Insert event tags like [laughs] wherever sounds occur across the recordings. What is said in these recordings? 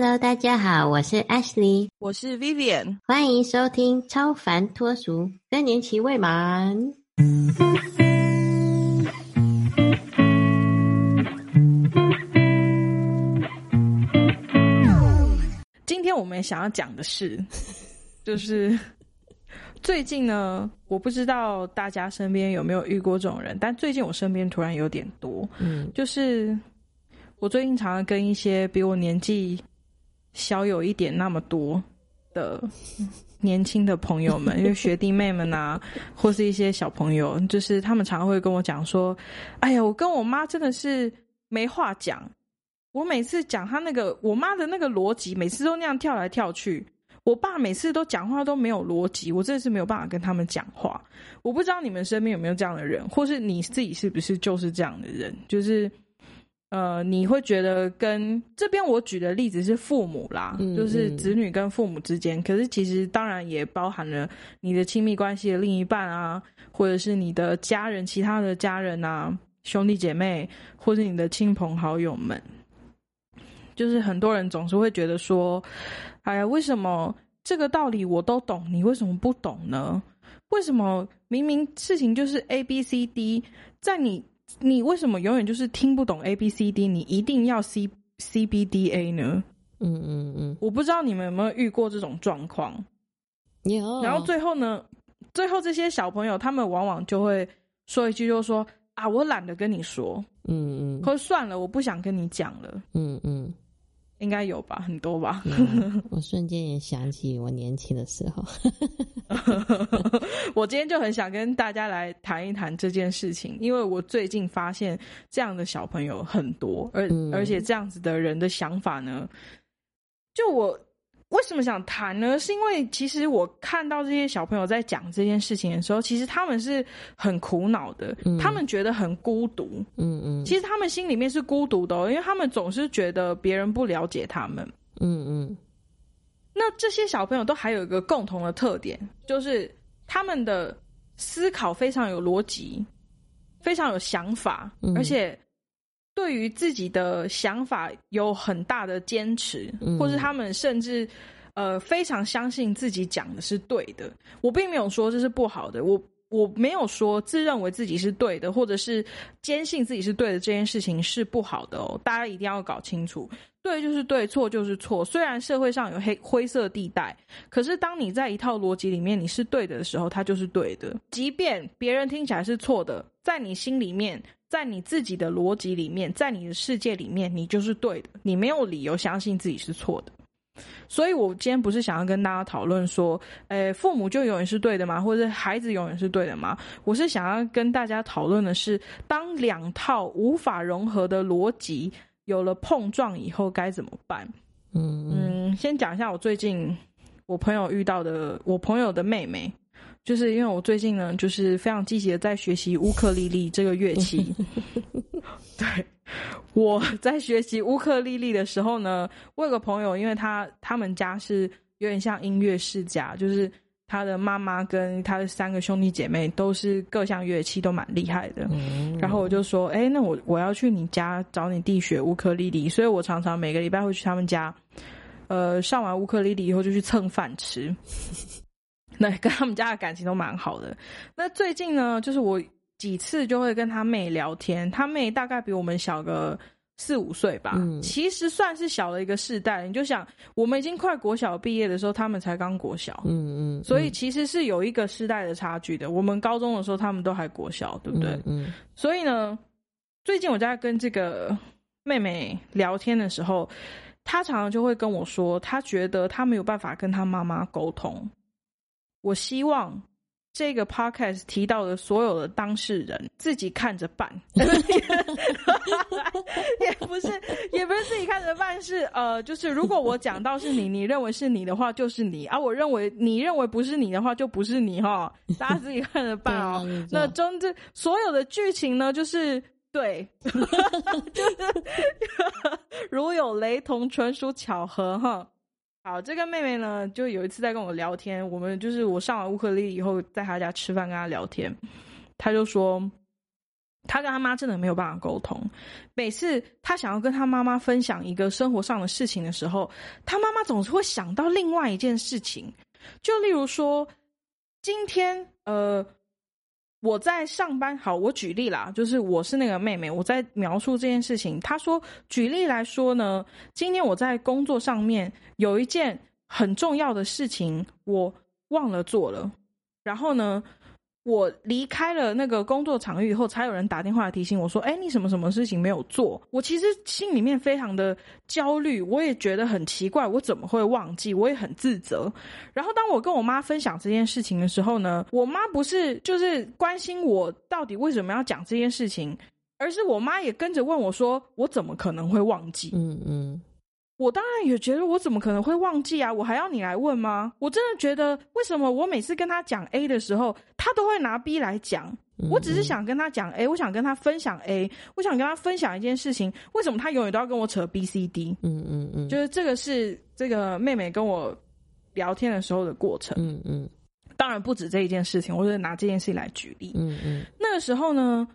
Hello，大家好，我是 Ashley，我是 Vivian，欢迎收听《超凡脱俗》，更年期未满。今天我们想要讲的是，[laughs] 就是最近呢，我不知道大家身边有没有遇过这种人，但最近我身边突然有点多，嗯。就是我最近常常跟一些比我年纪小有一点那么多的年轻的朋友们，因为学弟妹们啊，或是一些小朋友，就是他们常常会跟我讲说：“哎呀，我跟我妈真的是没话讲。我每次讲他那个我妈的那个逻辑，每次都那样跳来跳去。我爸每次都讲话都没有逻辑，我真的是没有办法跟他们讲话。我不知道你们身边有没有这样的人，或是你自己是不是就是这样的人，就是。”呃，你会觉得跟这边我举的例子是父母啦，嗯就是嗯子女跟父母之间，可是其实当然也包含了你的亲密关系的另一半啊，或者是你的家人、其他的家人啊、兄弟姐妹，或者你的亲朋好友们。就是很多人总是会觉得说，哎呀，为什么这个道理我都懂，你为什么不懂呢？为什么明明事情就是 A B C D，在你你为什么永远就是听不懂 A B C D？你一定要 C C B D A 呢？嗯嗯嗯，我不知道你们有没有遇过这种状况。有。然后最后呢，最后这些小朋友他们往往就会说一句，就说啊，我懒得跟你说，嗯嗯或者算了，我不想跟你讲了。嗯嗯应该有吧，很多吧。嗯，[laughs] 我瞬间也想起我年轻的时候。[laughs] 我今天就很想跟大家来谈一谈这件事情，因为我最近发现这样的小朋友很多，而、嗯而且这样子的人的想法呢，就我为什么想谈呢？是因为其实我看到这些小朋友在讲这件事情的时候，其实他们是很苦恼的，嗯他们觉得很孤独。嗯嗯，其实他们心里面是孤独的、哦，因为他们总是觉得别人不了解他们。嗯嗯那这些小朋友都还有一个共同的特点，就是他们的思考非常有逻辑，非常有想法，嗯而且对于自己的想法有很大的坚持，嗯或是他们甚至呃非常相信自己讲的是对的。我并没有说这是不好的，我我没有说自认为自己是对的，或者是坚信自己是对的这件事情是不好的哦。大家一定要搞清楚。对就是对，错就是错。虽然社会上有黑灰色地带，可是当你在一套逻辑里面你是对的的时候，它就是对的。即便别人听起来是错的，在你心里面，在你自己的逻辑里面，在你的世界里面，你就是对的。你没有理由相信自己是错的。所以，我今天不是想要跟大家讨论说，诶，父母就永远是对的吗？或者孩子永远是对的吗？我是想要跟大家讨论的是，当两套无法融合的逻辑有了碰撞以后该怎么办？嗯嗯，先讲一下我最近我朋友遇到的，我朋友的妹妹，就是因为我最近呢，就是非常积极的在学习乌克丽丽这个乐器。[laughs] 对，我在学习乌克丽丽的时候呢，我有个朋友，因为他他们家是有点像音乐世家，就是他的妈妈跟他的三个兄弟姐妹都是各项乐器都蛮厉害的。嗯，然后我就说，哎、那我我要去你家找你弟学乌克丽丽，所以我常常每个礼拜会去他们家，呃，上完乌克丽丽以后就去蹭饭吃。那跟他们家的感情都蛮好的。那最近呢，就是我几次就会跟他妹聊天，他妹大概比我们小个四五岁吧，嗯其实算是小了一个世代。你就想，我们已经快国小毕业的时候，他们才刚国小，嗯嗯，所以其实是有一个世代的差距的。我们高中的时候，他们都还国小，对不对？嗯所以呢，最近我在跟这个妹妹聊天的时候，她常常就会跟我说，她觉得她没有办法跟她妈妈沟通。我希望这个 podcast 提到的所有的当事人自己看着办，[laughs] 也不是也不是自己看着办，是呃，就是如果我讲到是你，你认为是你的话，就是你啊；我认为你认为不是你的话，就不是你哈。大家自己看着办哦。[laughs] 那就中这所有的剧情呢，就是对，[laughs] 就是如有雷同，纯属巧合哈。好，这个妹妹呢，就有一次在跟我聊天，我们就是我上完乌克丽以后，在她家吃饭跟她聊天，她就说，他跟他妈真的没有办法沟通。每次他想要跟他妈妈分享一个生活上的事情的时候，他妈妈总是会想到另外一件事情。就例如说，今天呃，我在上班，好，我举例啦，就是我是那个妹妹，我在描述这件事情。她说，举例来说呢，今天我在工作上面有一件很重要的事情，我忘了做了，然后呢。我离开了那个工作场域以后，才有人打电话提醒我说：“哎，你什么什么事情没有做？”我其实心里面非常的焦虑，我也觉得很奇怪，我怎么会忘记？我也很自责。然后当我跟我妈分享这件事情的时候呢，我妈不是就是关心我到底为什么要讲这件事情，而是我妈也跟着问我说：“我怎么可能会忘记？”嗯嗯。我当然也觉得，我怎么可能会忘记啊？我还要你来问吗？我真的觉得，为什么我每次跟他讲 A 的时候，他都会拿 B 来讲？我只是想跟他讲 A，我想跟他分享 A，我想跟他分享一件事情。为什么他永远都要跟我扯 B、C、D？嗯嗯嗯，就是这个是这个妹妹跟我聊天的时候的过程。嗯嗯，当然不止这一件事情，我就拿这件事情来举例。嗯嗯，那个时候呢，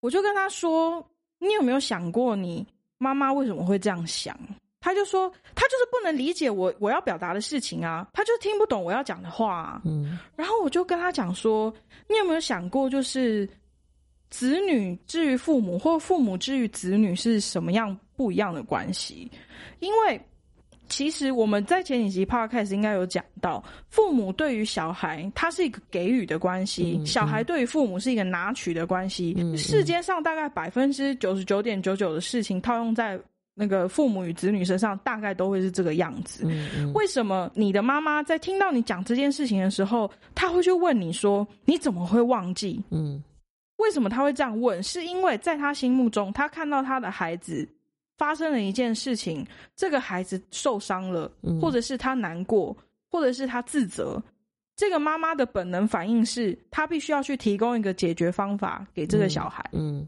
我就跟他说：“你有没有想过，你妈妈为什么会这样想？”他就说，他就是不能理解我我要表达的事情啊，他就听不懂我要讲的话。嗯，然后我就跟他讲说，你有没有想过，就是子女至于父母，或父母至于子女是什么样不一样的关系？因为其实我们在前几集 podcast 应该有讲到，父母对于小孩，他是一个给予的关系；小孩对于父母是一个拿取的关系。世间上大概百分之九十九点九九的事情，套用在。那个父母与子女身上大概都会是这个样子。为什么你的妈妈在听到你讲这件事情的时候，她会去问你说：“你怎么会忘记？”嗯，为什么她会这样问？是因为在她心目中，她看到她的孩子发生了一件事情，这个孩子受伤了，或者是他难过，或者是他自责。这个妈妈的本能反应是，她必须要去提供一个解决方法给这个小孩。嗯。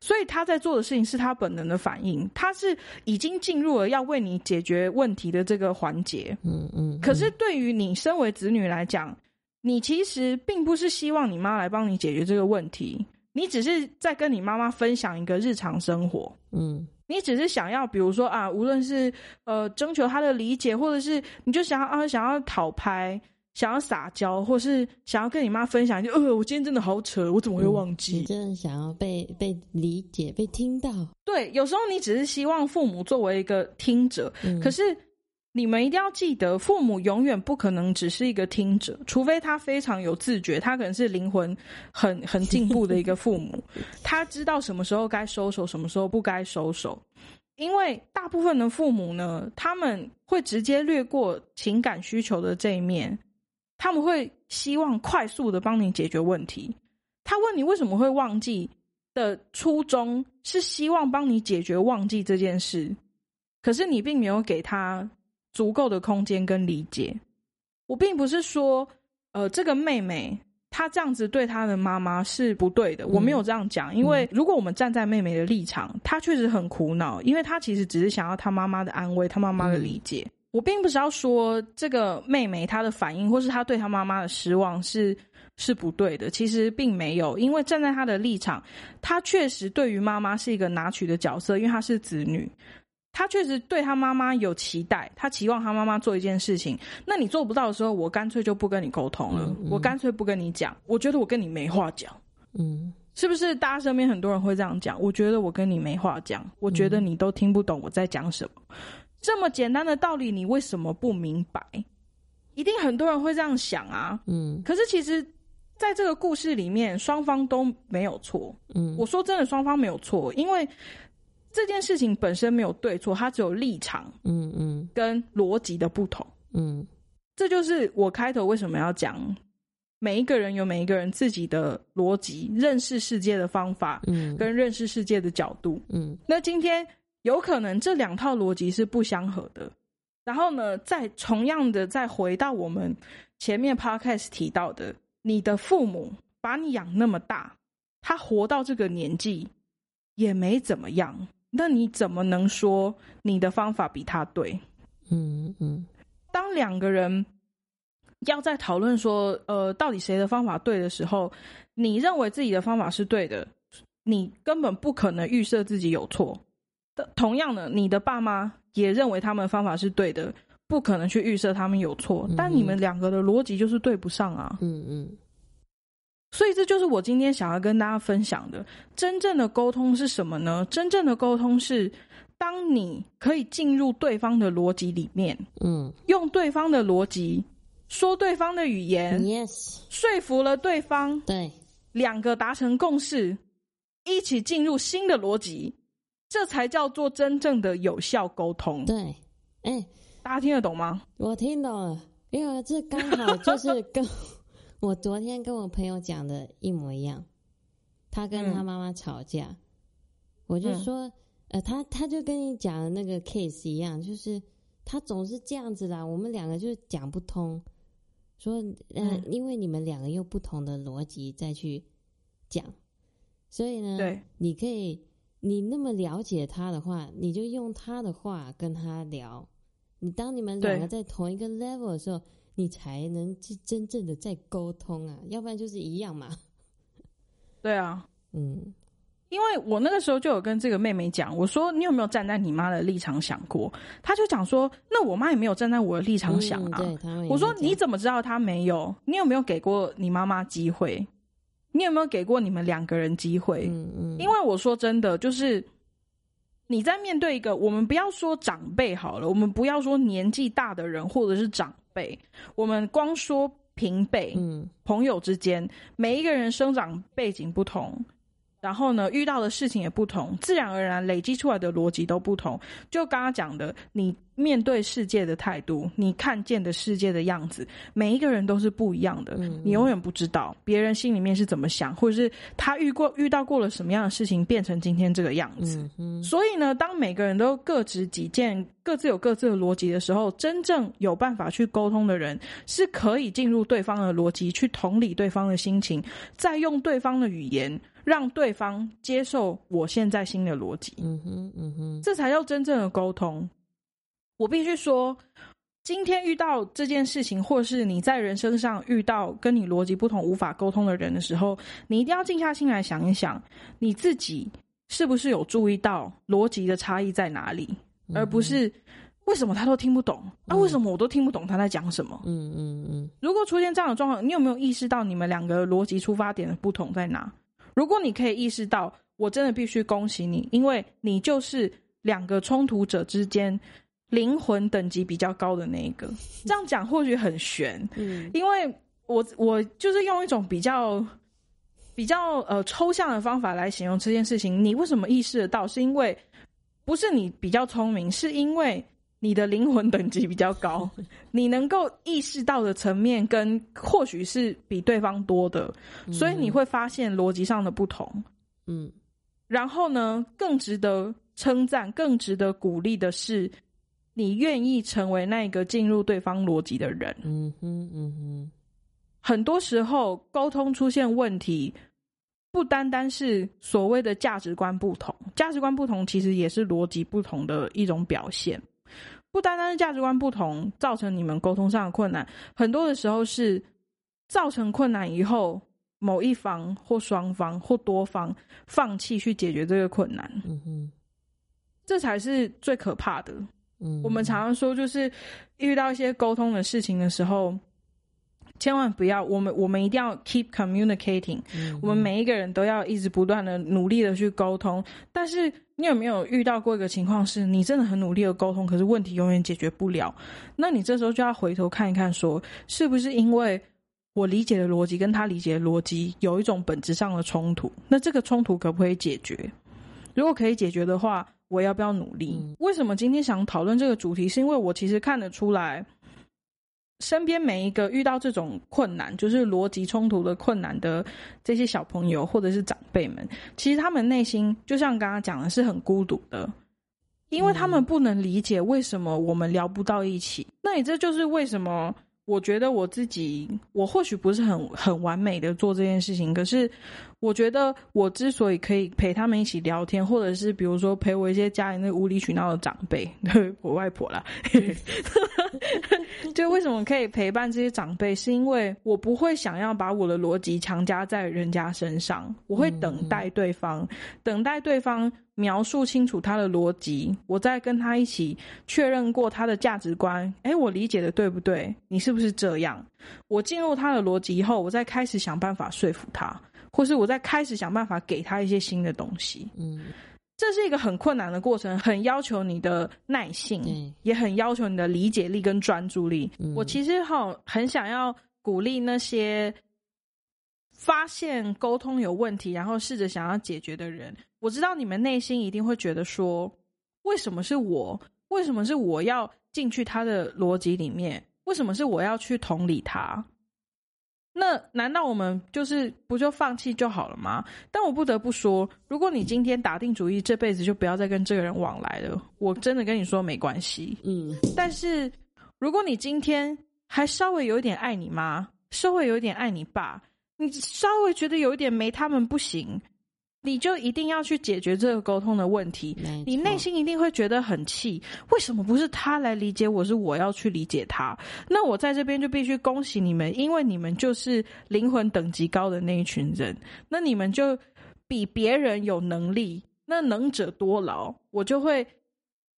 所以他在做的事情是他本能的反应，他是已经进入了要为你解决问题的这个环节。嗯嗯。可是对于你身为子女来讲，你其实并不是希望你妈来帮你解决这个问题，你只是在跟你妈妈分享一个日常生活。嗯。你只是想要，比如说啊，无论是呃征求他的理解，或者是你就想要啊想要讨拍。想要撒娇，或是想要跟你妈分享，就呃，我今天真的好扯，我怎么会忘记？你真的想要被被理解、被听到？对，有时候你只是希望父母作为一个听者，可是你们一定要记得，父母永远不可能只是一个听者，除非他非常有自觉，他可能是灵魂很很进步的一个父母，[laughs] 他知道什么时候该收手，什么时候不该收手。因为大部分的父母呢，他们会直接略过情感需求的这一面。他们会希望快速的帮你解决问题。他问你为什么会忘记的初衷是希望帮你解决忘记这件事，可是你并没有给他足够的空间跟理解。我并不是说，呃，这个妹妹她这样子对她的妈妈是不对的，我没有这样讲。因为如果我们站在妹妹的立场，她确实很苦恼，因为她其实只是想要她妈妈的安慰，她妈妈的理解。我并不是要说这个妹妹她的反应，或是她对她妈妈的失望是是不对的。其实并没有，因为站在她的立场，她确实对于妈妈是一个拿取的角色，因为她是子女，她确实对她妈妈有期待，她期望她妈妈做一件事情。那你做不到的时候，我干脆就不跟你沟通了，我干脆不跟你讲。我觉得我跟你没话讲，嗯，是不是？大家身边很多人会这样讲。我觉得我跟你没话讲，我觉得你都听不懂我在讲什么。这么简单的道理，你为什么不明白？一定很多人会这样想啊。嗯，可是其实，在这个故事里面，双方都没有错。嗯，我说真的，双方没有错，因为这件事情本身没有对错，它只有立场。嗯嗯，跟逻辑的不同。嗯，这就是我开头为什么要讲，每一个人有每一个人自己的逻辑，认识世界的方法，嗯，跟认识世界的角度。嗯，那今天。有可能这两套逻辑是不相合的，然后呢，再同样的再回到我们前面 podcast 提到的，你的父母把你养那么大，他活到这个年纪也没怎么样，那你怎么能说你的方法比他对？嗯嗯。当两个人要在讨论说，呃，到底谁的方法对的时候，你认为自己的方法是对的。你根本不可能预设自己有错。的同样的，你的爸妈也认为他们的方法是对的，不可能去预设他们有错。但你们两个的逻辑就是对不上啊。嗯嗯。所以这就是我今天想要跟大家分享的，真正的沟通是什么呢？真正的沟通是，当你可以进入对方的逻辑里面，嗯，用对方的逻辑说对方的语言，yes，说服了对方，对，两个达成共识，一起进入新的逻辑，这才叫做真正的有效沟通。对，哎，大家听得懂吗？我听懂了，因为这刚好就是跟。[laughs] 我昨天跟我朋友讲的一模一样，他跟他妈妈吵架，我就说，呃，他他就跟你讲的那个 case 一样，就是他总是这样子啦，我们两个就讲不通，说，呃，因为你们两个用不同的逻辑再去讲，所以呢，对，你可以，你那么了解他的话，你就用他的话跟他聊，你当你们两个在同一个 level 的时候。你才能真真正的在沟通啊，要不然就是一样嘛。对啊，嗯，因为我那个时候就有跟这个妹妹讲，我说你有没有站在你妈的立场想过？她就讲说，那我妈也没有站在我的立场想啊。我说你怎么知道她没有？你有没有给过你妈妈机会？你有没有给过你们两个人机会？嗯嗯。因为我说真的，就是你在面对一个，我们不要说长辈好了，我们不要说年纪大的人或者是长。辈，我们光说平辈，嗯，朋友之间，每一个人生长背景不同。然后呢，遇到的事情也不同，自然而然累积出来的逻辑都不同。就刚刚讲的，你面对世界的态度，你看见的世界的样子，每一个人都是不一样的。你永远不知道别人心里面是怎么想，或者是他遇过遇到过了什么样的事情，变成今天这个样子。所以呢，当每个人都各执己见，各自有各自的逻辑的时候，真正有办法去沟通的人，是可以进入对方的逻辑，去同理对方的心情，再用对方的语言。让对方接受我现在新的逻辑，嗯哼，嗯哼，这才叫真正的沟通。我必须说，今天遇到这件事情，或是你在人生上遇到跟你逻辑不同、无法沟通的人的时候，你一定要静下心来想一想，你自己是不是有注意到逻辑的差异在哪里，而不是为什么他都听不懂，啊，为什么我都听不懂他在讲什么？嗯嗯嗯。如果出现这样的状况，你有没有意识到你们两个逻辑出发点的不同在哪？如果你可以意识到，我真的必须恭喜你，因为你就是两个冲突者之间灵魂等级比较高的那一个。[laughs] 这样讲或许很悬，嗯，因为我我就是用一种比较比较呃抽象的方法来形容这件事情。你为什么意识得到？是因为不是你比较聪明，是因为。你的灵魂等级比较高，[laughs] 你能够意识到的层面跟或许是比对方多的，所以你会发现逻辑上的不同。嗯，然后呢，更值得称赞、更值得鼓励的是，你愿意成为那个进入对方逻辑的人。嗯哼，嗯哼。很多时候沟通出现问题，不单单是所谓的价值观不同，价值观不同其实也是逻辑不同的一种表现。不单单是价值观不同造成你们沟通上的困难，很多的时候是造成困难以后，某一方或双方或多方放弃去解决这个困难。嗯哼，这才是最可怕的。嗯，我们常常说，就是遇到一些沟通的事情的时候。千万不要，我们我们一定要 keep communicating。我们每一个人都要一直不断的努力的去沟通。但是你有没有遇到过一个情况，是你真的很努力的沟通，可是问题永远解决不了？那你这时候就要回头看一看，说是不是因为我理解的逻辑跟他理解的逻辑有一种本质上的冲突？那这个冲突可不可以解决？如果可以解决的话，我要不要努力？为什么今天想讨论这个主题？是因为我其实看得出来。身边每一个遇到这种困难，就是逻辑冲突的困难的这些小朋友或者是长辈们，其实他们内心就像刚刚讲的，是很孤独的，因为他们不能理解为什么我们聊不到一起。那你这就是为什么我觉得我自己，我或许不是很很完美的做这件事情，可是我觉得我之所以可以陪他们一起聊天，或者是比如说陪我一些家里那无理取闹的长辈，[laughs] 我外婆啦，[laughs] 就为什么可以陪伴这些长辈，是因为我不会想要把我的逻辑强加在人家身上，我会等待对方，等待对方。描述清楚他的逻辑，我再跟他一起确认过他的价值观。哎，我理解的对不对？你是不是这样？我进入他的逻辑以后，我再开始想办法说服他，或是我再开始想办法给他一些新的东西。嗯，这是一个很困难的过程，很要求你的耐性，嗯也很要求你的理解力跟专注力。我其实哈很想要鼓励那些发现沟通有问题，然后试着想要解决的人。我知道你们内心一定会觉得说，为什么是我？为什么是我要进去他的逻辑里面？为什么是我要去同理他？那难道我们就是不就放弃就好了吗？但我不得不说，如果你今天打定主意这辈子就不要再跟这个人往来了，我真的跟你说没关系。嗯，但是如果你今天还稍微有一点爱你妈，稍微有一点爱你爸，你稍微觉得有一点没他们不行。你就一定要去解决这个沟通的问题，你内心一定会觉得很气，为什么不是他来理解我，是我要去理解他？那我在这边就必须恭喜你们，因为你们就是灵魂等级高的那一群人，那你们就比别人有能力，那能者多劳，我就会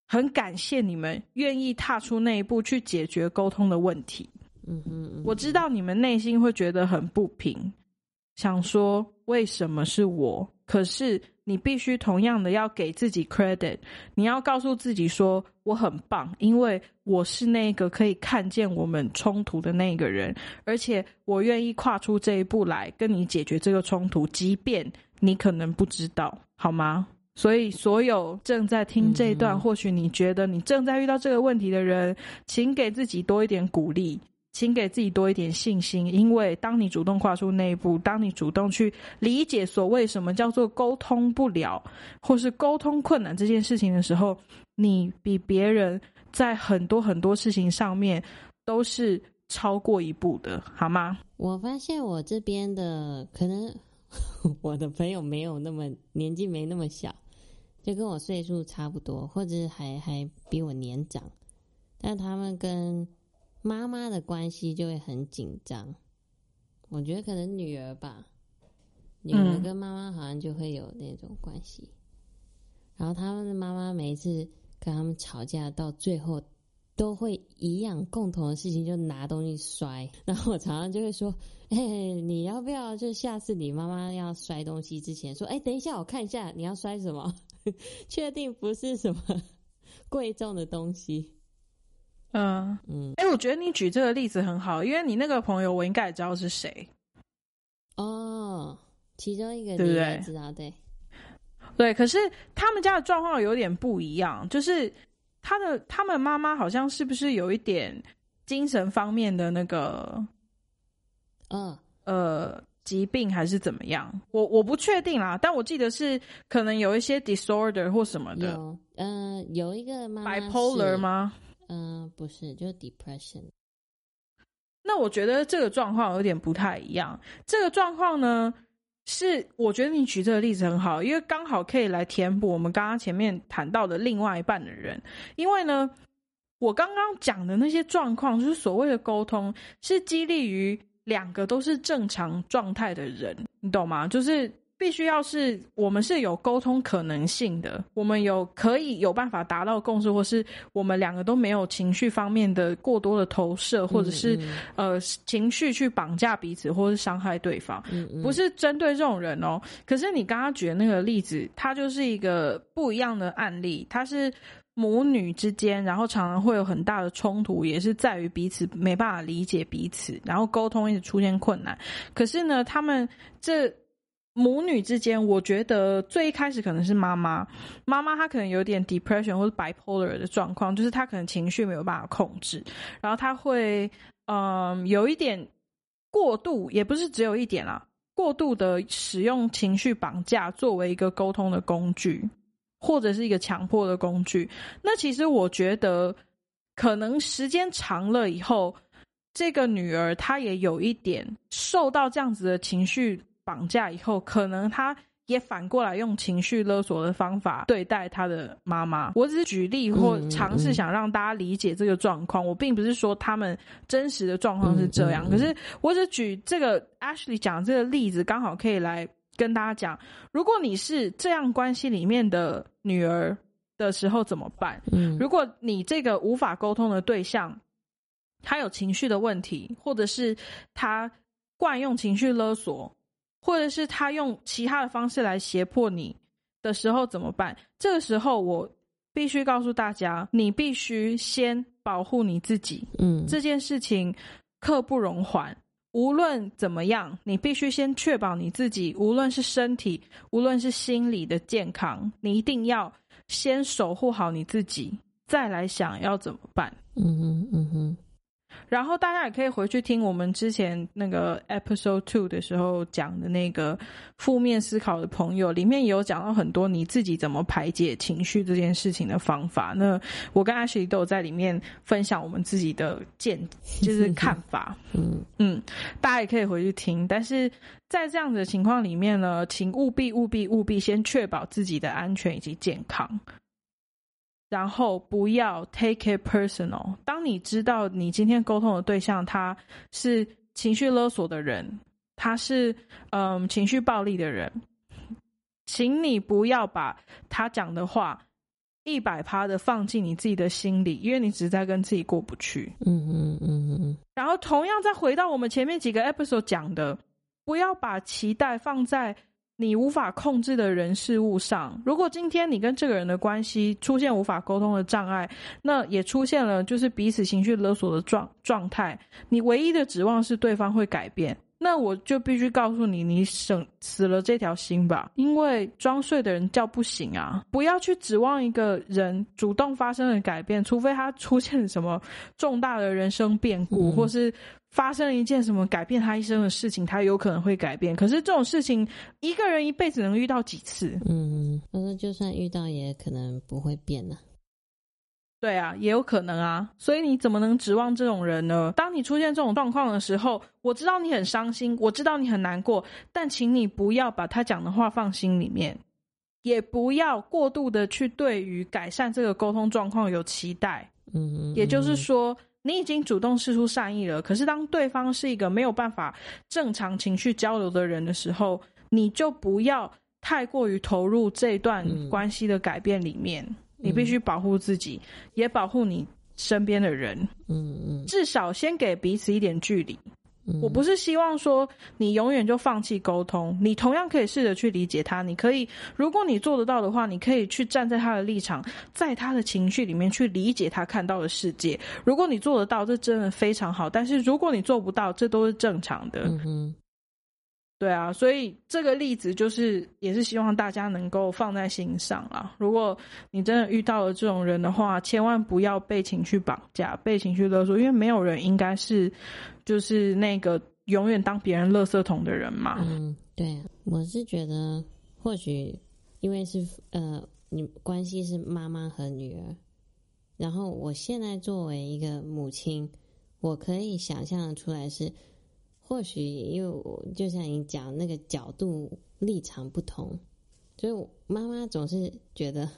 很感谢你们愿意踏出那一步去解决沟通的问题。嗯嗯，我知道你们内心会觉得很不平，想说为什么是我？可是你必须同样的要给自己 credit，你要告诉自己说我很棒，因为我是那个可以看见我们冲突的那个人，而且我愿意跨出这一步来跟你解决这个冲突，即便你可能不知道，好吗？所以所有正在听这一段，或许你觉得你正在遇到这个问题的人，请给自己多一点鼓励。请给自己多一点信心，因为当你主动跨出那一步，当你主动去理解所谓什么叫做沟通不了，或是沟通困难这件事情的时候，你比别人在很多很多事情上面都是超过一步的，好吗？我发现我这边的可能 [laughs] 我的朋友没有那么年纪没那么小，就跟我岁数差不多，或者还还比我年长，但他们跟。妈妈的关系就会很紧张，我觉得可能女儿吧，女儿跟妈妈好像就会有那种关系。然后他们的妈妈每一次跟他们吵架，到最后都会一样共同的事情，就拿东西摔。然后我常常就会说：“哎，你要不要就下次你妈妈要摔东西之前说，哎，等一下我看一下你要摔什么，[laughs] 确定不是什么贵重的东西。”嗯嗯，哎，我觉得你举这个例子很好，因为你那个朋友我应该也知道是谁。哦，其中一个对不对？知道对，对。可是他们家的状况有点不一样，就是他的他们妈妈好像是不是有一点精神方面的那个，嗯呃疾病还是怎么样？我我不确定啦，但我记得是可能有一些 disorder 或什么的。有，嗯，有一个妈妈 bipolar 吗？嗯，不是，就是 depression。那我觉得这个状况有点不太一样。这个状况呢，是我觉得你举这个例子很好，因为刚好可以来填补我们刚刚前面谈到的另外一半的人。因为呢，我刚刚讲的那些状况，就是所谓的沟通，是激励于两个都是正常状态的人，你懂吗？就是。必须要是我们是有沟通可能性的，我们有可以有办法达到共识，或是我们两个都没有情绪方面的过多的投射，或者是呃情绪去绑架彼此，或是伤害对方，不是针对这种人哦。可是你刚刚举的那个例子，它就是一个不一样的案例，它是母女之间，然后常常会有很大的冲突，也是在于彼此没办法理解彼此，然后沟通一直出现困难。可是呢，他们这。母女之间，我觉得最一开始可能是妈妈，妈妈她可能有点 depression 或者 bipolar 的状况，就是她可能情绪没有办法控制，然后她会嗯有一点过度，也不是只有一点啦，过度的使用情绪绑架作为一个沟通的工具，或者是一个强迫的工具。那其实我觉得，可能时间长了以后。这个女儿她也有一点受到这样子的情绪绑架以后，可能他也反过来用情绪勒索的方法对待他的妈妈。我只是举例或尝试想让大家理解这个状况，我并不是说他们真实的状况是这样，可是我只举这个 Ashley 讲这个例子，刚好可以来跟大家讲，如果你是这样关系里面的女儿的时候怎么办？嗯。如果你这个无法沟通的对象，他有情绪的问题，或者是他惯用情绪勒索，或者是他用其他的方式来胁迫你的时候怎么办？这个时候，我必须告诉大家，你必须先保护你自己。嗯这件事情刻不容缓。无论怎么样，你必须先确保你自己，无论是身体，无论是心理的健康，你一定要先守护好你自己，再来想要怎么办。嗯哼嗯哼然后大家也可以回去听我们之前那个 episode two 的时候讲的那个负面思考的朋友，里面也有讲到很多你自己怎么排解情绪这件事情的方法。那我跟 Ashley 都有在里面分享我们自己的见，就是看法。嗯嗯，大家也可以回去听。但是在这样子的情况里面呢，请务必务必务必先确保自己的安全以及健康，然后不要 take it personal。当你知道你今天沟通的对象他是情绪勒索的人，他是嗯情绪暴力的人，请你不要把他讲的话一百趴的放进你自己的心里，因为你只是在跟自己过不去。嗯嗯嗯嗯然后同样再回到我们前面几个 episode 讲的，不要把期待放在你无法控制的人事物上。如果今天你跟这个人的关系出现无法沟通的障碍，那也出现了就是彼此情绪勒索的状状态，你唯一的指望是对方会改变。那我就必须告诉你，你省死了这条心吧，因为装睡的人叫不醒啊！不要去指望一个人主动发生了改变，除非他出现了什么重大的人生变故，嗯或是发生了一件什么改变他一生的事情，他有可能会改变。可是这种事情，一个人一辈子能遇到几次？嗯，他说就算遇到，也可能不会变的。对啊，也有可能啊，所以你怎么能指望这种人呢？当你出现这种状况的时候，我知道你很伤心，我知道你很难过，但请你不要把他讲的话放心里面，也不要过度的去对于改善这个沟通状况有期待。嗯，也就是说，你已经主动示出善意了，可是当对方是一个没有办法正常情绪交流的人的时候，你就不要太过于投入这段嗯关系的改变里面。你必须保护自己，也保护你身边的人，嗯嗯至少先给彼此一点距离。嗯，我不是希望说你永远就放弃沟通，你同样可以试着去理解他。你可以，如果你做得到的话，你可以去站在他的立场，在他的情绪里面去理解他看到的世界。如果你做得到，这真的非常好。但是如果你做不到，这都是正常的。嗯哼对啊，所以这个例子就是也是希望大家能够放在心上啊。如果你真的遇到了这种人的话，千万不要被情绪绑架、被情绪勒索，因为没有人应该是就是那个永远当别人垃圾桶的人嘛。嗯，对，我是觉得或许因为是呃，你关系是妈妈和女儿，然后我现在作为一个母亲，我可以想象出来是，或许因为我就像你讲那个角度立场不同，所以妈妈总是觉得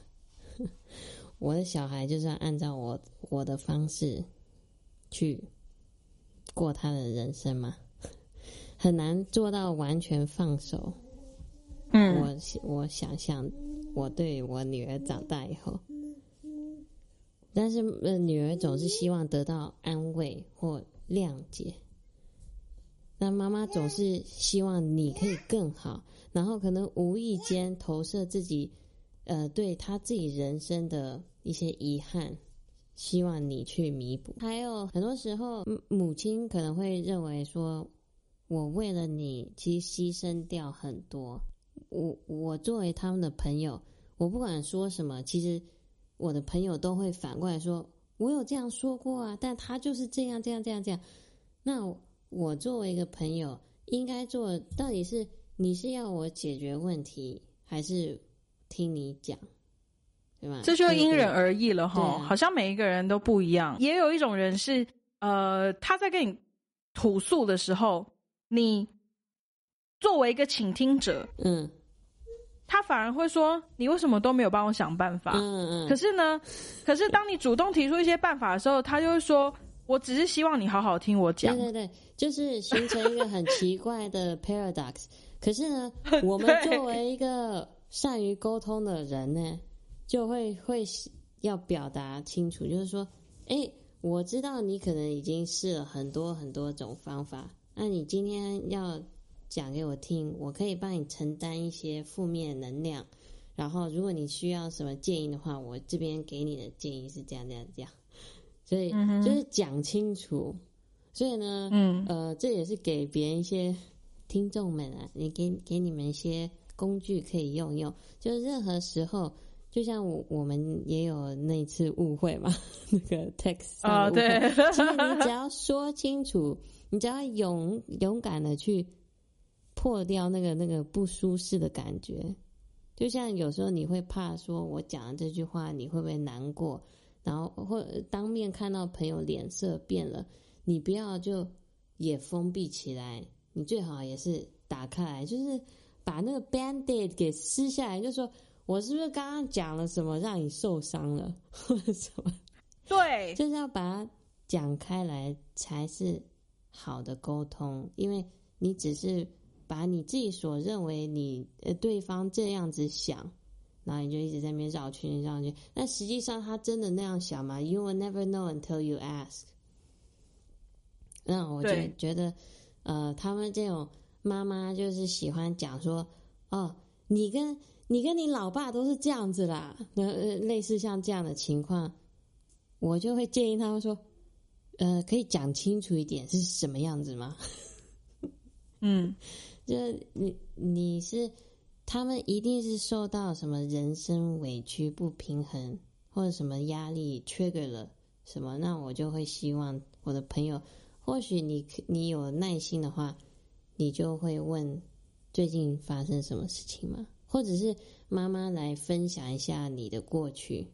[laughs] 我的小孩就是要按照我我的方式去过他的人生嘛。很难做到完全放手。嗯，我我想象我对我女儿长大以后，但是呃，女儿总是希望得到安慰或谅解，那妈妈总是希望你可以更好，然后可能无意间投射自己呃对他自己人生的一些遗憾，希望你去弥补。还有很多时候，母亲可能会认为说，我为了你，其实牺牲掉很多。我我作为他们的朋友，我不管说什么，其实我的朋友都会反过来说，我有这样说过啊，但他就是这样这样这样这样。那我作为一个朋友，应该做到底是你是要我解决问题，还是听你讲，对吧？这就因人而异了对哈，啊好像每一个人都不一样。也有一种人是，呃，他在跟你吐诉的时候，你作为一个倾听者，嗯他反而会说：“你为什么都没有帮我想办法？”嗯嗯，可是呢，可是当你主动提出一些办法的时候，他就会说：“我只是希望你好好听我讲。对对对，就是形成一个很奇怪的 [laughs] paradox。可是呢，[laughs] 我们作为一个善于沟通的人呢，就会会要表达清楚，就是说，哎，我知道你可能已经试了很多很多种方法，那你今天要讲给我听，我可以帮你承担一些负面能量。然后，如果你需要什么建议的话，我这边给你的建议是这样这样这样。所以就是讲清楚。所以呢，嗯呃，这也是给别人一些听众们啊，你给给你们一些工具可以用用。就是任何时候，就像我我们也有那次误会嘛，[laughs] 那个 text 啊，对，其实你只要说清楚，[laughs] 你只要勇勇敢的去破掉那个那个不舒适的感觉。就像有时候你会怕说，我讲的这句话你会不会难过？然后或当面看到朋友脸色变了，你不要就也封闭起来，你最好也是打开来，就是把那个 band-aid 给撕下来，就说我是不是刚刚讲了什么让你受伤了，或者什么？[laughs] 对，就是要把它讲开来才是好的沟通，因为你只是把你自己所认为你呃对方这样子想，然后你就一直在那边绕圈绕圈，但实际上他真的那样想吗？You will never know until you ask。那我就觉得，呃，他们这种妈妈就是喜欢讲说，哦，你跟你跟你老爸都是这样子啦，那呃类似像这样的情况，我就会建议他们说，呃，可以讲清楚一点是什么样子吗？嗯，[laughs] 就你你是他们一定是受到什么人生委屈不平衡或者什么压力 trigger 了什么，那我就会希望我的朋友，或许你你有耐心的话，你就会问最近发生什么事情吗？或者是妈妈来分享一下你的过去，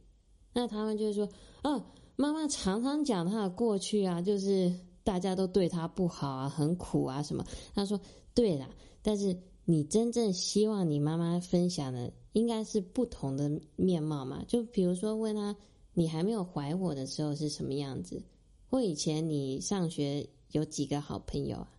那他们就会说，哦，妈妈常常讲她的过去啊，就是大家都对她不好啊，很苦啊什么。他说，对啦，但是你真正希望你妈妈分享的，应该是不同的面貌嘛。就比如说问她，你还没有怀我的时候是什么样子，或以前你上学有几个好朋友啊？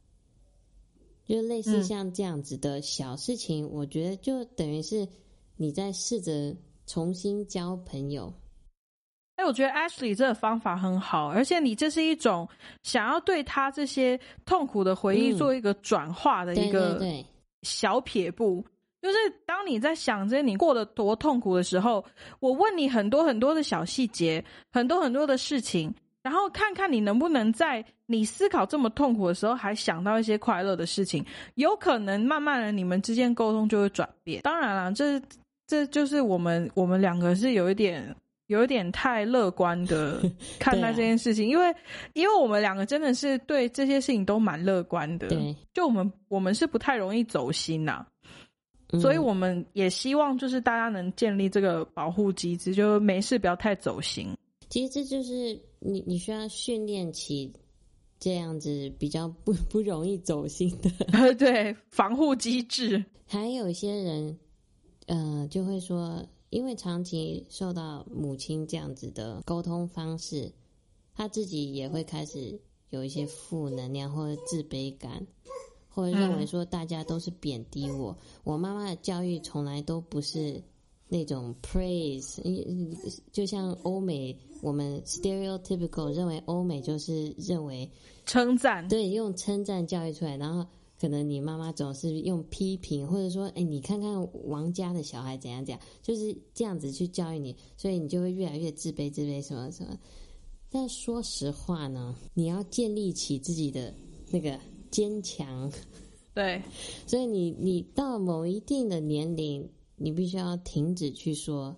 就类似嗯像这样子的小事情，我觉得就等于是你在试着重新交朋友。哎，我觉得 Ashley 这个方法很好，而且你这是一种想要对他这些痛苦的回忆嗯做一个转化的一对对个对，小撇步。就是当你在想着你过得多痛苦的时候，我问你很多很多的小细节，很多很多的事情，然后看看你能不能在你思考这么痛苦的时候，还想到一些快乐的事情。有可能慢慢的你们之间沟通就会转变。当然了，这这就是我们我们两个是有一点。有一点太乐观的 [laughs] 看待这件事情，因为因为我们两个真的是对这些事情都蛮乐观的，对，就我们我们是不太容易走心呐、嗯所以我们也希望就是大家能建立这个保护机制，就没事不要太走心。其实这就是你你需要训练起这样子比较不 [laughs] 不容易走心的。[laughs] 对，防护机制。还有一些人，呃，就会说，因为长期受到母亲这样子的沟通方式，他自己也会开始有一些负能量或者自卑感，或者认为说大家都是贬低我。我妈妈的教育从来都不是那种 praise，嗯就像欧美，我们 stereotypical 认为欧美就是认为称赞，对，用称赞教育出来，然后可能你妈妈总是用批评，或者说，哎，你看看王家的小孩怎样怎样，就是这样子去教育你，所以你就会越来越自卑，自卑什么什么。但说实话呢，你要建立起自己的那个坚强，[laughs] 对，所以你你到某一定的年龄，你必须要停止去说，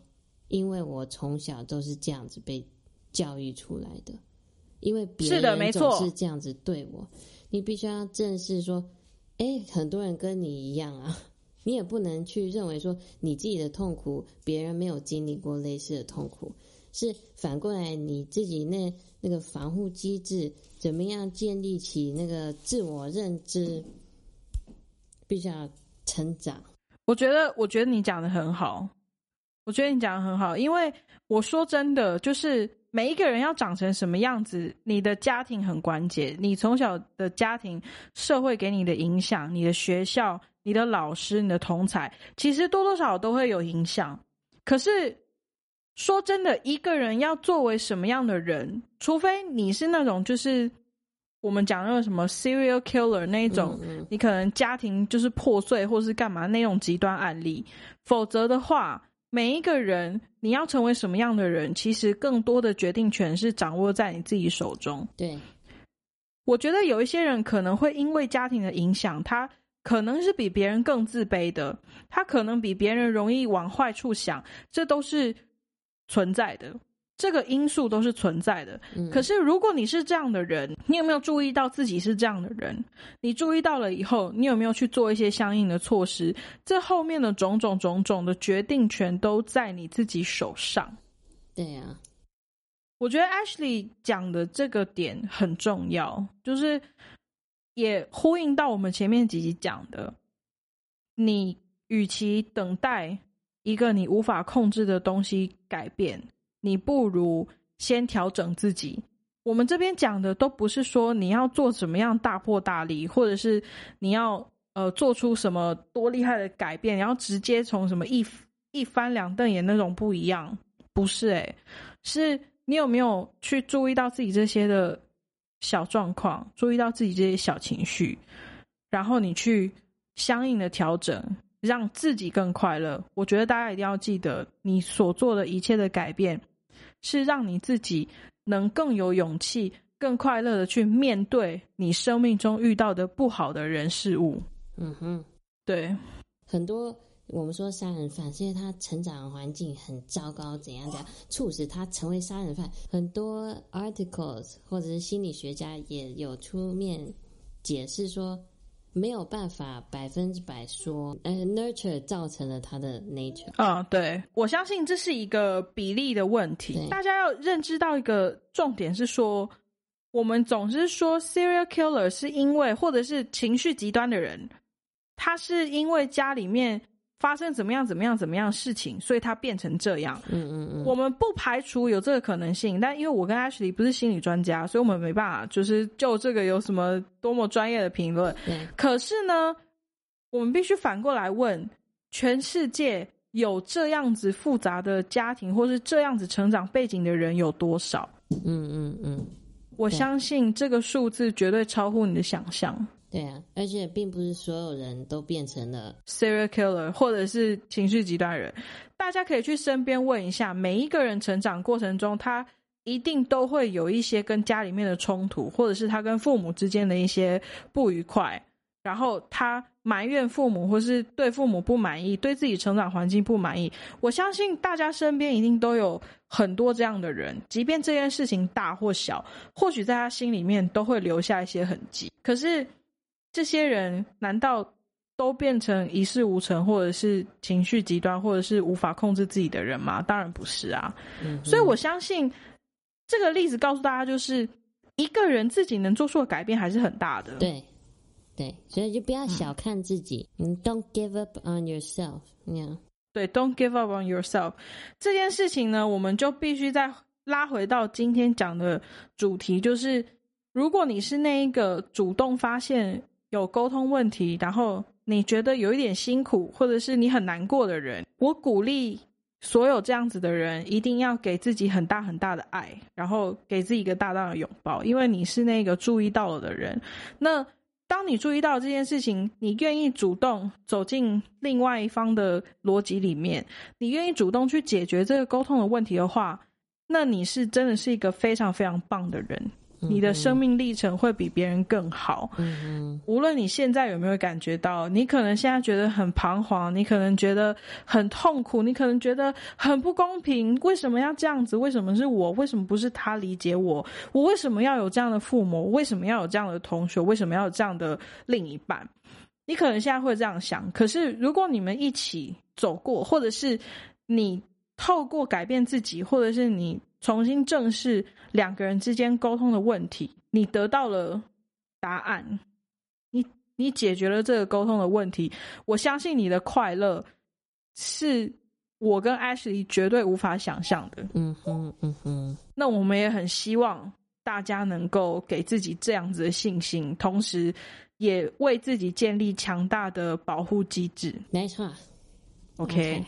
因为我从小都是这样子被教育出来的，因为别人总是这样子对我，你必须要正视说，哎，很多人跟你一样啊，[laughs] 你也不能去认为说你自己的痛苦，别人没有经历过类似的痛苦，是反过来你自己那那个防护机制怎么样建立起那个自我认知，必须要成长。我觉得，我觉得你讲的很好，我觉得你讲的很好，因为我说真的，就是每一个人要长成什么样子，你的家庭很关键，你从小的家庭、社会给你的影响、你的学校、你的老师、你的同才，其实多多少少都会有影响。可是说真的，一个人要作为什么样的人，除非你是那种就是我们讲那个什么 serial killer 那一种，你可能家庭就是破碎或是干嘛那种极端案例，否则的话，每一个人你要成为什么样的人，其实更多的决定权是掌握在你自己手中。对，我觉得有一些人可能会因为家庭的影响，他可能是比别人更自卑的，他可能比别人容易往坏处想，这都是。存在的这个因素都是存在的。可是，如果你是这样的人，你有没有注意到自己是这样的人？你注意到了以后，你有没有去做一些相应的措施？这后面的种种种种的决定权都在你自己手上。对呀，我觉得 Ashley 讲的这个点很重要，就是也呼应到我们前面几集讲的，你与其等待。一个你无法控制的东西改变，你不如先调整自己。我们这边讲的都不是说你要做怎么样大破大立，或者是你要呃做出什么多厉害的改变，然后直接从什么一一翻两瞪眼那种不一样，不是诶，是你有没有去注意到自己这些的小状况，注意到自己这些小情绪，然后你去相应的调整。让自己更快乐，我觉得大家一定要记得，你所做的一切的改变，是让你自己能更有勇气、更快乐的去面对你生命中遇到的不好的人事物。嗯哼，对，很多我们说杀人犯，是因为他成长环境很糟糕，怎样怎样促使他成为杀人犯。很多 articles 或者是心理学家也有出面解释说。没有办法百分之百说，呃，nurture 造成了他的 nature。啊，对，我相信这是一个比例的问题。大家要认知到一个重点是说，我们总是说 serial killer 是因为或者是情绪极端的人，他是因为家里面。发生怎么样怎么样怎么样事情，所以他变成这样。嗯嗯嗯，我们不排除有这个可能性，但因为我跟 Ashley 不是心理专家，所以我们没办法就是就这个有什么多么专业的评论。可是呢，我们必须反过来问：全世界有这样子复杂的家庭，或是这样子成长背景的人有多少？嗯嗯嗯，我相信这个数字绝对超乎你的想象。对啊，而且并不是所有人都变成了 serial killer 或者是情绪极端人。大家可以去身边问一下，每一个人成长过程中，他一定都会有一些跟家里面的冲突，或者是他跟父母之间的一些不愉快，然后他埋怨父母，或是对父母不满意，对自己成长环境不满意。我相信大家身边一定都有很多这样的人，即便这件事情大或小，或许在他心里面都会留下一些痕迹。可是。这些人难道都变成一事无成，或者是情绪极端，或者是无法控制自己的人吗？当然不是啊。所以我相信这个例子告诉大家，就是一个人自己能做出的改变还是很大的。对，对，所以就不要小看自己。嗯，Don't give up on yourself。对，Don't give up on yourself。这件事情呢，我们就必须再拉回到今天讲的主题，就是如果你是那一个主动发现。有沟通问题，然后你觉得有一点辛苦，或者是你很难过的人，我鼓励所有这样子的人一定要给自己很大很大的爱，然后给自己一个大大的拥抱，因为你是那个注意到了的人。那当你注意到这件事情，你愿意主动走进另外一方的逻辑里面，你愿意主动去解决这个沟通的问题的话，那你是真的是一个非常非常棒的人。你的生命历程会比别人更好。嗯无论你现在有没有感觉到，你可能现在觉得很彷徨，你可能觉得很痛苦，你可能觉得很不公平。为什么要这样子？为什么是我？为什么不是他理解我？我为什么要有这样的父母？为什么要有这样的同学？为什么要有这样的另一半？你可能现在会这样想。可是，如果你们一起走过，或者是你透过改变自己，或者是你重新正视两个人之间沟通的问题，你得到了答案，你你解决了这个沟通的问题，我相信你的快乐是我跟 Ashley 绝对无法想象的。嗯哼，嗯哼，那我们也很希望大家能够给自己这样子的信心，同时也为自己建立强大的保护机制。没错。OK，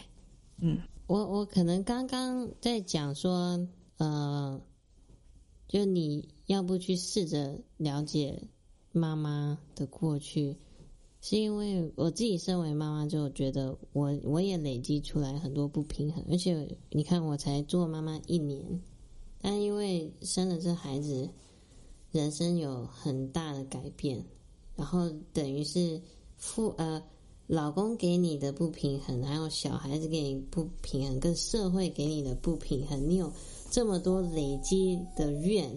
嗯，我我可能刚刚在讲说，呃，就你要不去试着了解妈妈的过去，是因为我自己身为妈妈，就觉得我我也累积出来很多不平衡，而且你看我才做妈妈一年，但因为生了这孩子，人生有很大的改变，然后等于是父呃。老公给你的不平衡，还有小孩子给你不平衡，跟社会给你的不平衡，你有这么多累积的怨，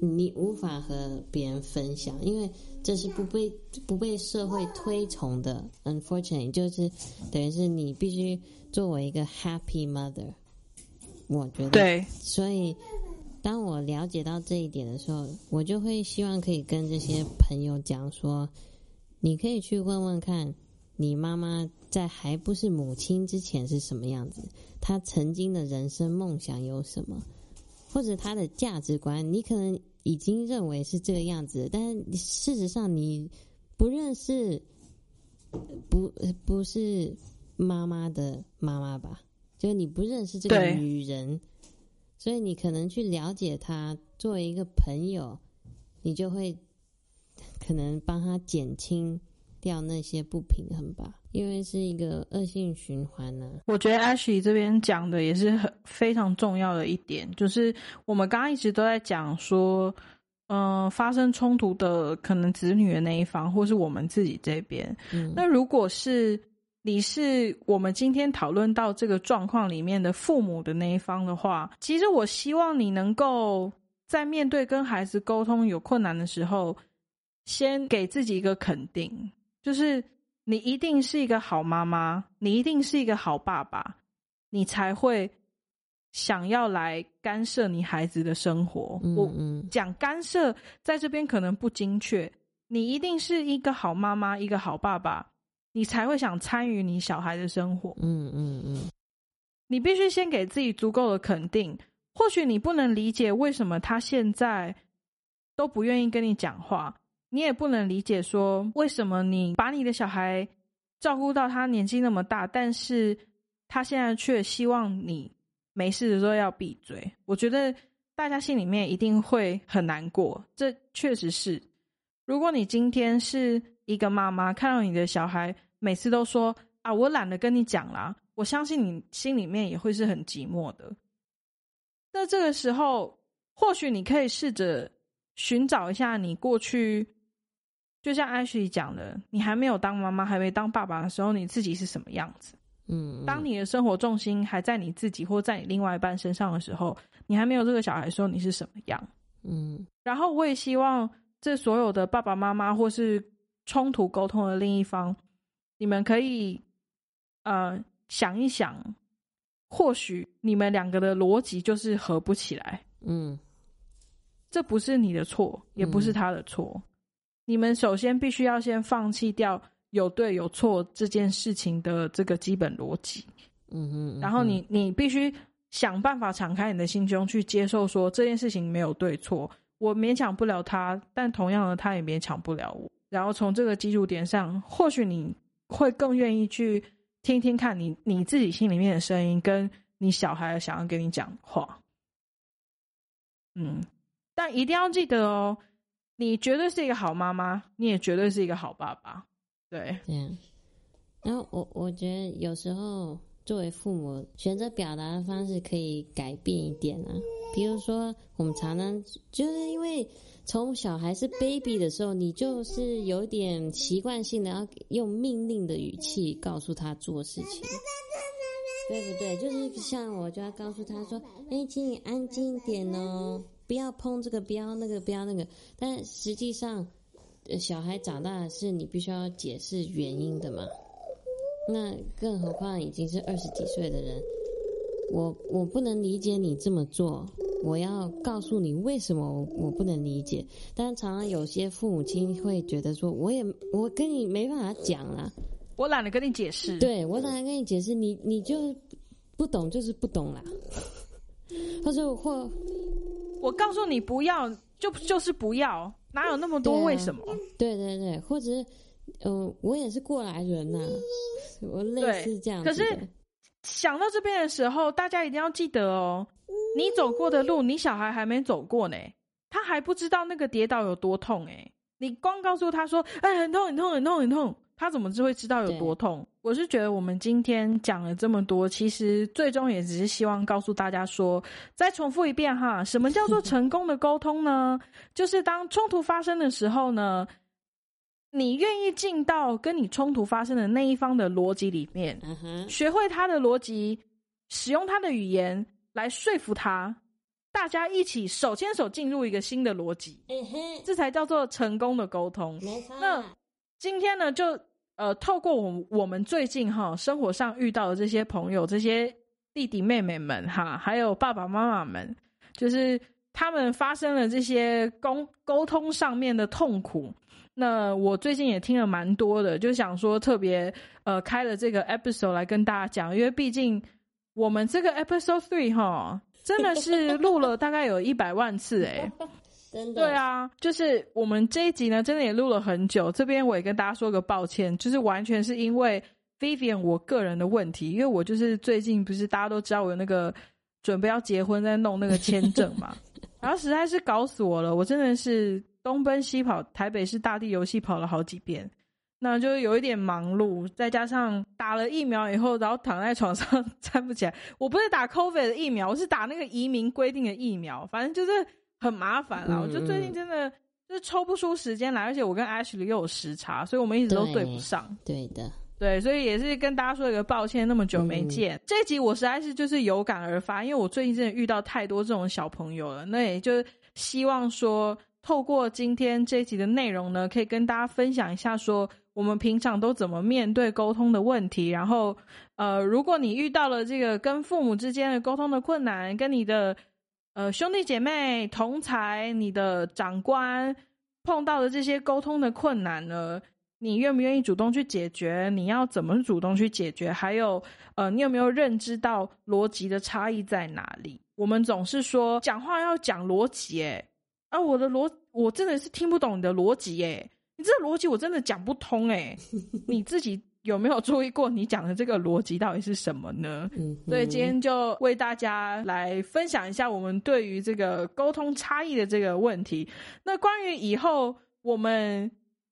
你无法和别人分享，因为这是不被不被社会推崇的。Unfortunately，就是等于是你必须作为一个 happy mother，我觉得对，所以当我了解到这一点的时候，我就会希望可以跟这些朋友讲说，你可以去问问看。你妈妈在还不是母亲之前是什么样子？她曾经的人生梦想有什么？或者她的价值观，你可能已经认为是这个样子，但事实上你不认识，不不是妈妈的妈妈吧？就你不认识这个女人，所以你可能去了解她，作为一个朋友，你就会可能帮她减轻。掉那些不平衡吧，因为是一个恶性循环呢、啊。我觉得 Ashley 这边讲的也是很非常重要的一点，就是我们刚刚一直都在讲说，嗯、呃，发生冲突的可能子女的那一方，或是我们自己这边。嗯，那如果是你是我们今天讨论到这个状况里面的父母的那一方的话，其实我希望你能够在面对跟孩子沟通有困难的时候，先给自己一个肯定。就是你一定是一个好妈妈，你一定是一个好爸爸，你才会想要来干涉你孩子的生活。嗯、我讲干涉在这边可能不精确，你一定是一个好妈妈，一个好爸爸，你才会想参与你小孩的生活。嗯嗯嗯，你必须先给自己足够的肯定。或许你不能理解为什么他现在都不愿意跟你讲话。你也不能理解说为什么你把你的小孩照顾到他年纪那么大，但是他现在却希望你没事的时候要闭嘴。我觉得大家心里面一定会很难过，这确实是。如果你今天是一个妈妈，看到你的小孩每次都说啊，我懒得跟你讲啦，我相信你心里面也会是很寂寞的。那这个时候，或许你可以试着寻找一下你过去。就像 Ashley 讲的，你还没有当妈妈，还没当爸爸的时候，你自己是什么样子？嗯，当你的生活重心还在你自己或在你另外一半身上的时候，你还没有这个小孩的时候，你是什么样？嗯，然后我也希望这所有的爸爸妈妈或是冲突沟通的另一方，你们可以呃想一想，或许你们两个的逻辑就是合不起来。嗯，这不是你的错，也不是他的错。你们首先必须要先放弃掉有对有错这件事情的这个基本逻辑，嗯哼，然后你你必须想办法敞开你的心胸去接受说这件事情没有对错，我勉强不了他，但同样的他也勉强不了我。然后从这个基础点上，或许你会更愿意去听听看你你自己心里面的声音，跟你小孩想要跟你讲话。嗯，但一定要记得哦。你绝对是一个好妈妈，你也绝对是一个好爸爸，对。这样，然后我我觉得有时候作为父母，选择表达的方式可以改变一点啊。比如说，我们常常就是因为从小孩是 baby 的时候，你就是有点习惯性的要用命令的语气告诉他做事情，对不对？就是像我就要告诉他说：“哎，请你安静一点哦。”不要碰这个，不要那个，不要那个。但实际上，小孩长大是你必须要解释原因的嘛。那更何况已经是二十几岁的人，我我不能理解你这么做，我要告诉你为什么我不能理解。但常常有些父母亲会觉得说，我也我跟你没办法讲啦，我懒得跟你解释。对我懒得跟你解释，你你就不懂就是不懂啦，[laughs] 或者或我告诉你不要，就就是不要，哪有那么多为什么？对对对，或者是嗯，我也是过来人呐，我类似这样。可是想到这边的时候，大家一定要记得哦，你走过的路，你小孩还没走过呢，他还不知道那个跌倒有多痛哎。你光告诉他说，哎，很痛很痛很痛很痛，他怎么就会知道有多痛？我是觉得我们今天讲了这么多，其实最终也只是希望告诉大家说，再重复一遍哈，什么叫做 [laughs] 成功的沟通呢？就是当冲突发生的时候呢。你愿意进到跟你冲突发生的那一方的逻辑里面，学会他的逻辑，使用他的语言来说服他，大家一起手牵手进入一个新的逻辑，这才叫做成功的沟通。那今天呢，就呃，透过我我们最近哈生活上遇到的这些朋友、这些弟弟妹妹们哈，还有爸爸妈妈们，就是他们发生了这些沟沟通上面的痛苦。那我最近也听了蛮多的，就想说特别呃开了这个 episode 来跟大家讲，因为毕竟我们这个 episode three 哈，真的是录了大概有一百万次哎，[laughs] 真的对啊，就是我们这一集呢，真的也录了很久。这边我也跟大家说个抱歉，就是完全是因为 Vivian 我个人的问题，因为我就是最近不是大家都知道我有那个准备要结婚，在弄那个签证嘛，[laughs] 然后实在是搞死我了，我真的是。东奔西跑，台北市大地游戏跑了好几遍，那就有一点忙碌，再加上打了疫苗以后，然后躺在床上站不起来。我不是打 COVID 的疫苗，我是打那个移民规定的疫苗，反正就是很麻烦啦。我就最近真的就是抽不出时间来，而且我跟 Ashley 又有时差，所以我们一直都对不上。对的，对，所以也是跟大家说一个抱歉，那么久没见。这集我实在是就是有感而发，因为我最近真的遇到太多这种小朋友了，那也就希望说。透过今天这一集的内容呢，可以跟大家分享一下，说我们平常都怎么面对沟通的问题。然后，呃，如果你遇到了这个跟父母之间的沟通的困难，跟你的呃兄弟姐妹、同才、你的长官碰到的这些沟通的困难呢，你愿不愿意主动去解决？你要怎么主动去解决？还有，呃，你有没有认知到逻辑的差异在哪里？我们总是说讲话要讲逻辑，诶啊，我的逻我真的是听不懂你的逻辑耶！你这逻辑我真的讲不通哎！你自己有没有注意过你讲的这个逻辑到底是什么呢？所以今天就为大家来分享一下我们对于这个沟通差异的这个问题。那关于以后我们。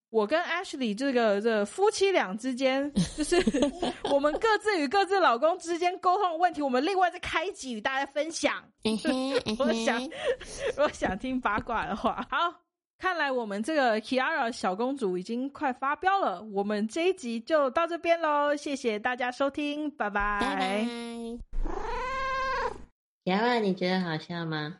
我跟 Ashley 这个这夫妻俩之间，[laughs] 就是我们各自与各自老公之间沟通的问题，我们另外再开集与大家分享。[laughs] 我想，[laughs] 我想听八卦的话。好，看来我们这个 Kiara 小公主已经快发飙了。我们这一集就到这边喽，谢谢大家收听，拜拜。Kiara，你觉得好笑吗？